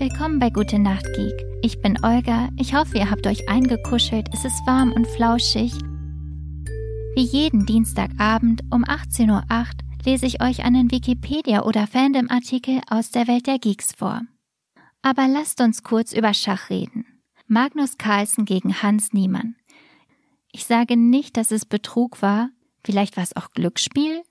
Willkommen bei Gute Nacht Geek. Ich bin Olga. Ich hoffe, ihr habt euch eingekuschelt. Es ist warm und flauschig. Wie jeden Dienstagabend um 18.08 Uhr lese ich euch einen Wikipedia- oder Fandom-Artikel aus der Welt der Geeks vor. Aber lasst uns kurz über Schach reden. Magnus Carlsen gegen Hans Niemann. Ich sage nicht, dass es Betrug war. Vielleicht war es auch Glücksspiel?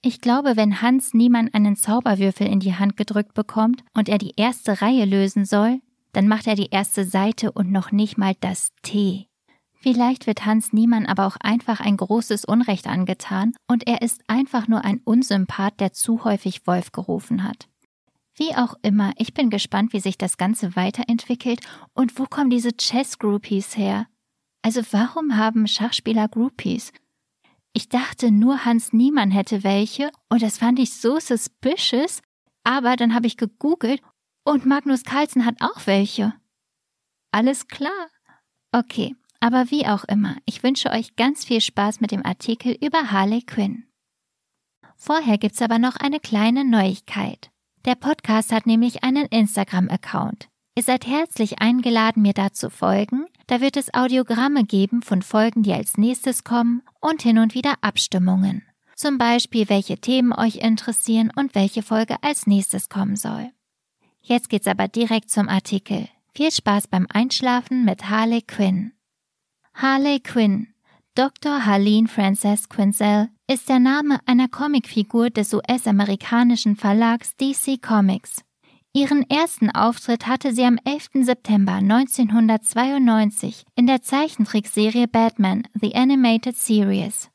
Ich glaube, wenn Hans Niemann einen Zauberwürfel in die Hand gedrückt bekommt und er die erste Reihe lösen soll, dann macht er die erste Seite und noch nicht mal das T. Vielleicht wird Hans Niemann aber auch einfach ein großes Unrecht angetan und er ist einfach nur ein Unsympath, der zu häufig Wolf gerufen hat. Wie auch immer, ich bin gespannt, wie sich das Ganze weiterentwickelt und wo kommen diese Chess-Groupies her? Also warum haben Schachspieler Groupies? Ich dachte nur Hans Niemann hätte welche und das fand ich so suspicious, aber dann habe ich gegoogelt und Magnus Carlsen hat auch welche. Alles klar. Okay, aber wie auch immer, ich wünsche euch ganz viel Spaß mit dem Artikel über Harley Quinn. Vorher gibt's aber noch eine kleine Neuigkeit. Der Podcast hat nämlich einen Instagram-Account. Ihr seid herzlich eingeladen, mir da zu folgen. Da wird es Audiogramme geben von Folgen, die als nächstes kommen und hin und wieder Abstimmungen. Zum Beispiel, welche Themen euch interessieren und welche Folge als nächstes kommen soll. Jetzt geht's aber direkt zum Artikel. Viel Spaß beim Einschlafen mit Harley Quinn. Harley Quinn, Dr. Harleen Frances Quinzel, ist der Name einer Comicfigur des US-amerikanischen Verlags DC Comics. Ihren ersten Auftritt hatte sie am 11. September 1992 in der Zeichentrickserie Batman The Animated Series.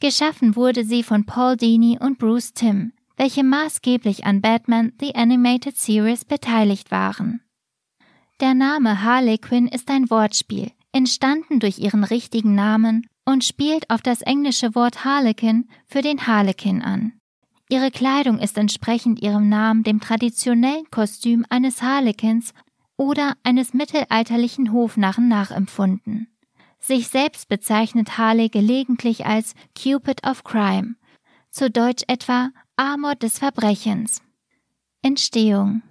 Geschaffen wurde sie von Paul Dini und Bruce Timm, welche maßgeblich an Batman The Animated Series beteiligt waren. Der Name Harley Quinn ist ein Wortspiel, entstanden durch ihren richtigen Namen und spielt auf das englische Wort Harlequin für den Harlekin an. Ihre Kleidung ist entsprechend ihrem Namen dem traditionellen Kostüm eines Harlekins oder eines mittelalterlichen Hofnarren nachempfunden. Sich selbst bezeichnet Harley gelegentlich als Cupid of Crime, zu Deutsch etwa Amor des Verbrechens. Entstehung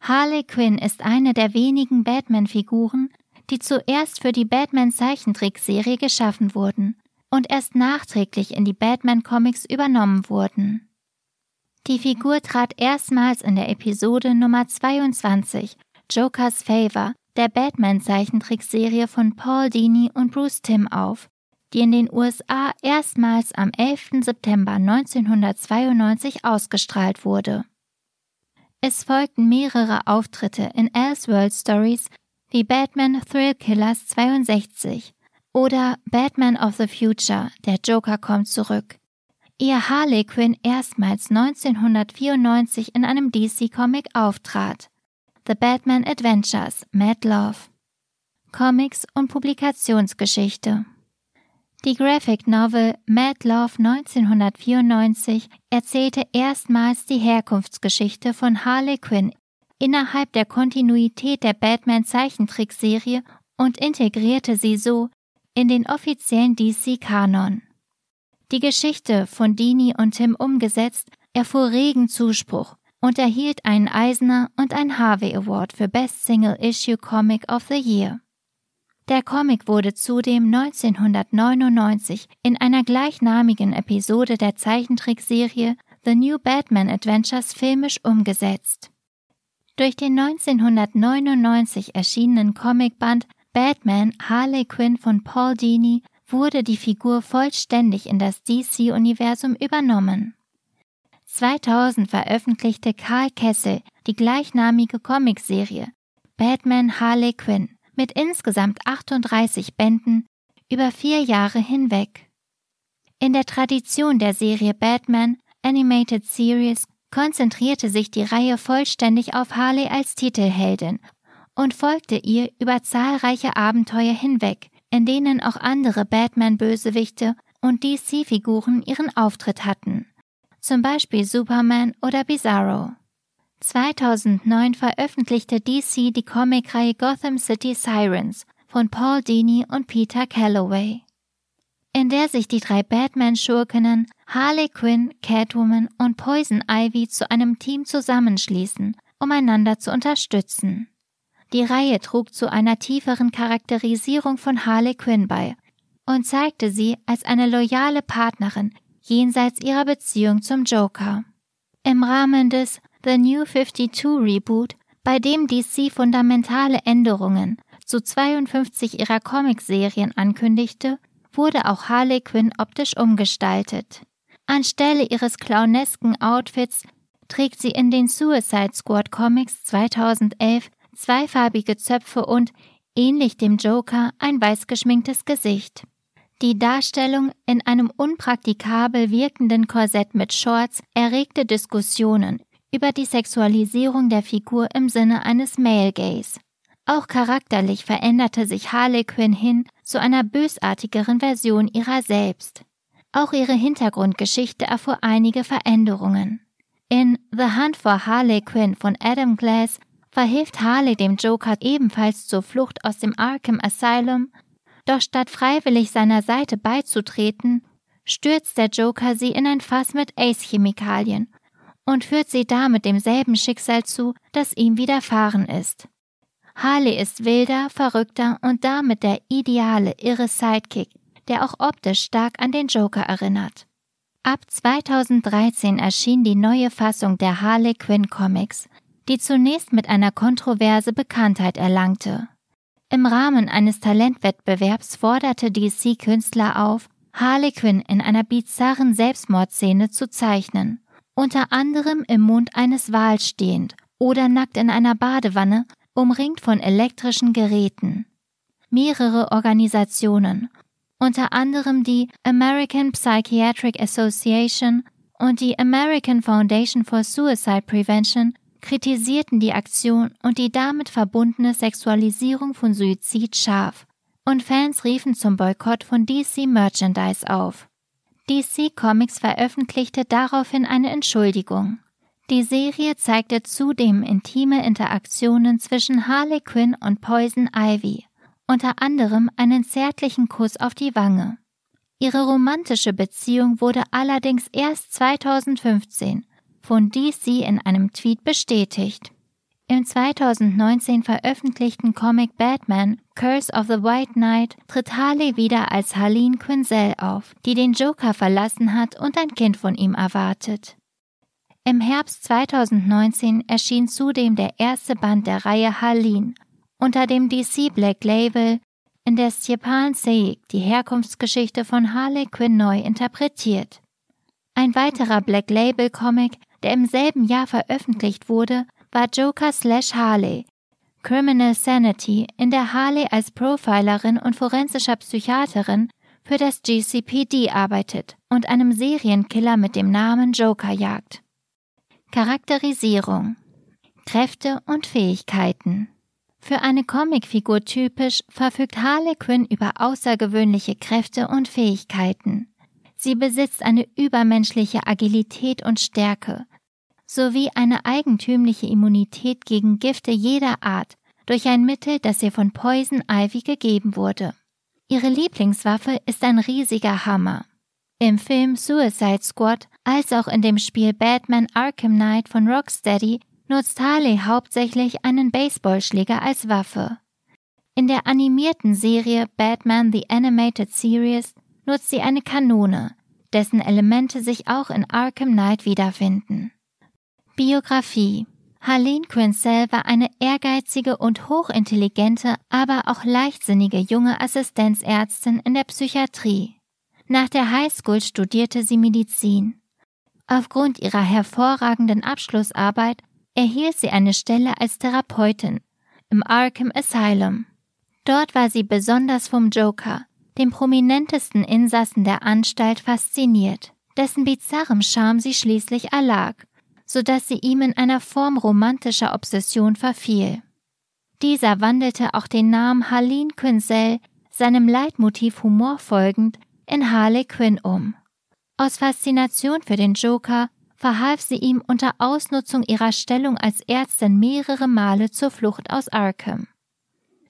Harley Quinn ist eine der wenigen Batman-Figuren, die zuerst für die Batman-Zeichentrickserie geschaffen wurden und erst nachträglich in die Batman-Comics übernommen wurden. Die Figur trat erstmals in der Episode Nummer 22 Joker's Favor der Batman-Zeichentrickserie von Paul Dini und Bruce Timm auf, die in den USA erstmals am 11. September 1992 ausgestrahlt wurde. Es folgten mehrere Auftritte in Elseworld Stories wie Batman Thrill Killers 62 oder Batman of the Future, der Joker kommt zurück, ehe Harley Quinn erstmals 1994 in einem DC-Comic auftrat. The Batman Adventures, Mad Love. Comics und Publikationsgeschichte. Die Graphic Novel Mad Love 1994 erzählte erstmals die Herkunftsgeschichte von Harley Quinn innerhalb der Kontinuität der Batman-Zeichentrickserie und integrierte sie so in den offiziellen DC-Kanon. Die Geschichte von Dini und Tim umgesetzt erfuhr regen Zuspruch und erhielt einen Eisner und einen Harvey Award für Best Single Issue Comic of the Year. Der Comic wurde zudem 1999 in einer gleichnamigen Episode der Zeichentrickserie The New Batman Adventures filmisch umgesetzt. Durch den 1999 erschienenen Comicband Batman Harley Quinn von Paul Dini wurde die Figur vollständig in das DC-Universum übernommen. 2000 veröffentlichte Karl Kessel die gleichnamige Comicserie Batman Harley Quinn mit insgesamt 38 Bänden über vier Jahre hinweg. In der Tradition der Serie Batman Animated Series konzentrierte sich die Reihe vollständig auf Harley als Titelheldin und folgte ihr über zahlreiche Abenteuer hinweg, in denen auch andere Batman-Bösewichte und DC-Figuren ihren Auftritt hatten, zum Beispiel Superman oder Bizarro. 2009 veröffentlichte DC die Comicreihe Gotham City Sirens von Paul Dini und Peter Calloway in der sich die drei Batman-Schurkinnen Harley Quinn, Catwoman und Poison Ivy zu einem Team zusammenschließen, um einander zu unterstützen. Die Reihe trug zu einer tieferen Charakterisierung von Harley Quinn bei und zeigte sie als eine loyale Partnerin jenseits ihrer Beziehung zum Joker. Im Rahmen des The New 52 Reboot, bei dem DC fundamentale Änderungen zu 52 ihrer Comicserien ankündigte, wurde auch Harley Quinn optisch umgestaltet. Anstelle ihres clownesken Outfits trägt sie in den Suicide Squad Comics 2011 zweifarbige Zöpfe und, ähnlich dem Joker, ein weiß geschminktes Gesicht. Die Darstellung in einem unpraktikabel wirkenden Korsett mit Shorts erregte Diskussionen über die Sexualisierung der Figur im Sinne eines Male Gaze. Auch charakterlich veränderte sich Harley Quinn hin zu einer bösartigeren Version ihrer selbst. Auch ihre Hintergrundgeschichte erfuhr einige Veränderungen. In The Hunt for Harley Quinn von Adam Glass verhilft Harley dem Joker ebenfalls zur Flucht aus dem Arkham Asylum, doch statt freiwillig seiner Seite beizutreten, stürzt der Joker sie in ein Fass mit Ace-Chemikalien und führt sie damit demselben Schicksal zu, das ihm widerfahren ist. Harley ist wilder, verrückter und damit der ideale, irre Sidekick, der auch optisch stark an den Joker erinnert. Ab 2013 erschien die neue Fassung der Harley Quinn Comics, die zunächst mit einer Kontroverse Bekanntheit erlangte. Im Rahmen eines Talentwettbewerbs forderte DC Künstler auf, Harley Quinn in einer bizarren Selbstmordszene zu zeichnen, unter anderem im Mund eines Wals stehend oder nackt in einer Badewanne umringt von elektrischen Geräten. Mehrere Organisationen, unter anderem die American Psychiatric Association und die American Foundation for Suicide Prevention, kritisierten die Aktion und die damit verbundene Sexualisierung von Suizid scharf, und Fans riefen zum Boykott von DC Merchandise auf. DC Comics veröffentlichte daraufhin eine Entschuldigung. Die Serie zeigte zudem intime Interaktionen zwischen Harley Quinn und Poison Ivy, unter anderem einen zärtlichen Kuss auf die Wange. Ihre romantische Beziehung wurde allerdings erst 2015 von DC in einem Tweet bestätigt. Im 2019 veröffentlichten Comic Batman Curse of the White Knight tritt Harley wieder als Harleen Quinzel auf, die den Joker verlassen hat und ein Kind von ihm erwartet. Im Herbst 2019 erschien zudem der erste Band der Reihe Harleen unter dem DC Black Label, in der Stepan Seik die Herkunftsgeschichte von Harley Quinn neu interpretiert. Ein weiterer Black Label Comic, der im selben Jahr veröffentlicht wurde, war Joker slash Harley, Criminal Sanity, in der Harley als Profilerin und forensischer Psychiaterin für das GCPD arbeitet und einem Serienkiller mit dem Namen Joker jagt. Charakterisierung Kräfte und Fähigkeiten Für eine Comicfigur typisch verfügt Harley Quinn über außergewöhnliche Kräfte und Fähigkeiten. Sie besitzt eine übermenschliche Agilität und Stärke sowie eine eigentümliche Immunität gegen Gifte jeder Art durch ein Mittel, das ihr von Poison Ivy gegeben wurde. Ihre Lieblingswaffe ist ein riesiger Hammer. Im Film Suicide Squad als auch in dem Spiel Batman Arkham Knight von Rocksteady nutzt Harley hauptsächlich einen Baseballschläger als Waffe. In der animierten Serie Batman The Animated Series nutzt sie eine Kanone, dessen Elemente sich auch in Arkham Knight wiederfinden. Biografie Harleen Quinzel war eine ehrgeizige und hochintelligente, aber auch leichtsinnige junge Assistenzärztin in der Psychiatrie. Nach der Highschool studierte sie Medizin. Aufgrund ihrer hervorragenden Abschlussarbeit erhielt sie eine Stelle als Therapeutin im Arkham Asylum. Dort war sie besonders vom Joker, dem prominentesten Insassen der Anstalt, fasziniert, dessen bizarrem Charme sie schließlich erlag, so dass sie ihm in einer Form romantischer Obsession verfiel. Dieser wandelte auch den Namen Harleen Quinzel, seinem Leitmotiv Humor folgend, in Harley Quinn um. Aus Faszination für den Joker verhalf sie ihm unter Ausnutzung ihrer Stellung als Ärztin mehrere Male zur Flucht aus Arkham.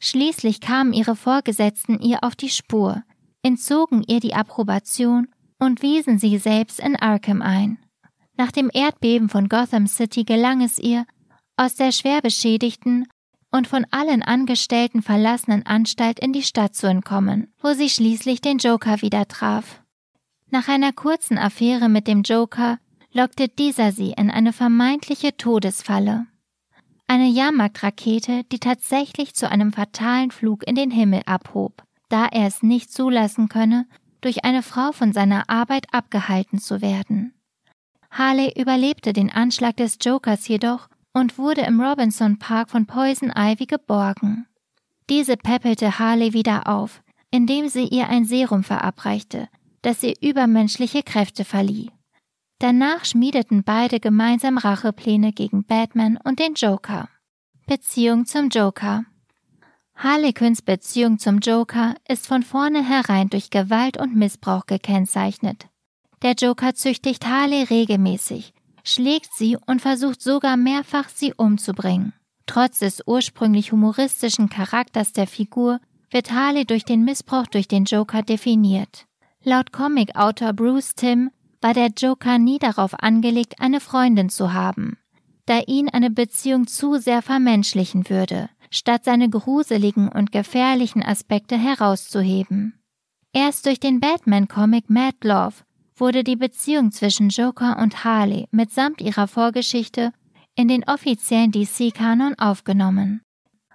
Schließlich kamen ihre Vorgesetzten ihr auf die Spur, entzogen ihr die Approbation und wiesen sie selbst in Arkham ein. Nach dem Erdbeben von Gotham City gelang es ihr, aus der schwer beschädigten und von allen Angestellten verlassenen Anstalt in die Stadt zu entkommen, wo sie schließlich den Joker wieder traf. Nach einer kurzen Affäre mit dem Joker lockte dieser sie in eine vermeintliche Todesfalle. Eine Jahrmarktrakete, die tatsächlich zu einem fatalen Flug in den Himmel abhob, da er es nicht zulassen könne, durch eine Frau von seiner Arbeit abgehalten zu werden. Harley überlebte den Anschlag des Jokers jedoch und wurde im Robinson Park von Poison Ivy geborgen. Diese peppelte Harley wieder auf, indem sie ihr ein Serum verabreichte, das ihr übermenschliche Kräfte verlieh. Danach schmiedeten beide gemeinsam Rachepläne gegen Batman und den Joker. Beziehung zum Joker Harley Quinns Beziehung zum Joker ist von vornherein durch Gewalt und Missbrauch gekennzeichnet. Der Joker züchtigt Harley regelmäßig, schlägt sie und versucht sogar mehrfach sie umzubringen. Trotz des ursprünglich humoristischen Charakters der Figur wird Harley durch den Missbrauch durch den Joker definiert. Laut Comicautor Bruce Timm war der Joker nie darauf angelegt, eine Freundin zu haben, da ihn eine Beziehung zu sehr vermenschlichen würde, statt seine gruseligen und gefährlichen Aspekte herauszuheben. Erst durch den Batman-Comic Mad Love wurde die Beziehung zwischen Joker und Harley mitsamt ihrer Vorgeschichte in den offiziellen DC-Kanon aufgenommen.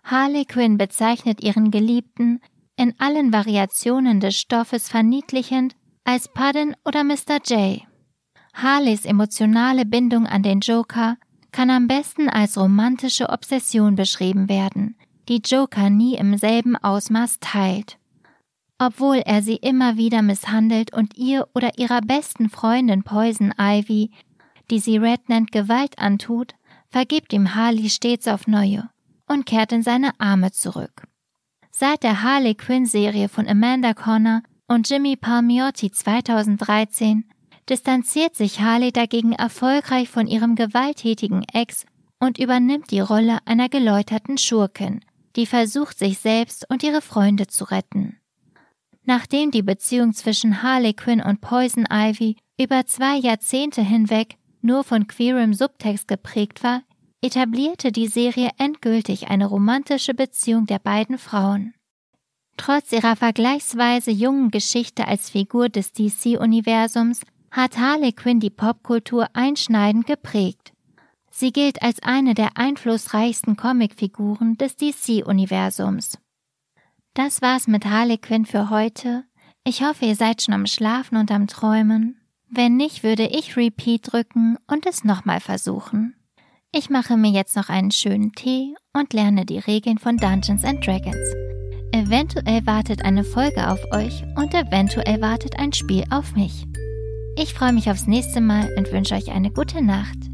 Harley Quinn bezeichnet ihren Geliebten in allen Variationen des Stoffes verniedlichend als Puddin oder Mr. J. Harleys emotionale Bindung an den Joker kann am besten als romantische Obsession beschrieben werden, die Joker nie im selben Ausmaß teilt. Obwohl er sie immer wieder misshandelt und ihr oder ihrer besten Freundin Poison Ivy, die sie Red nennt, Gewalt antut, vergibt ihm Harley stets auf neue und kehrt in seine Arme zurück. Seit der Harley Quinn Serie von Amanda Connor und Jimmy Palmiotti 2013 distanziert sich Harley dagegen erfolgreich von ihrem gewalttätigen Ex und übernimmt die Rolle einer geläuterten Schurkin, die versucht, sich selbst und ihre Freunde zu retten. Nachdem die Beziehung zwischen Harley Quinn und Poison Ivy über zwei Jahrzehnte hinweg nur von queerem Subtext geprägt war, etablierte die Serie endgültig eine romantische Beziehung der beiden Frauen. Trotz ihrer vergleichsweise jungen Geschichte als Figur des DC-Universums hat Harley Quinn die Popkultur einschneidend geprägt. Sie gilt als eine der einflussreichsten Comicfiguren des DC-Universums. Das war's mit Harley Quinn für heute. Ich hoffe, ihr seid schon am Schlafen und am Träumen. Wenn nicht, würde ich Repeat drücken und es nochmal versuchen. Ich mache mir jetzt noch einen schönen Tee und lerne die Regeln von Dungeons and Dragons. Eventuell wartet eine Folge auf euch und eventuell wartet ein Spiel auf mich. Ich freue mich aufs nächste Mal und wünsche euch eine gute Nacht.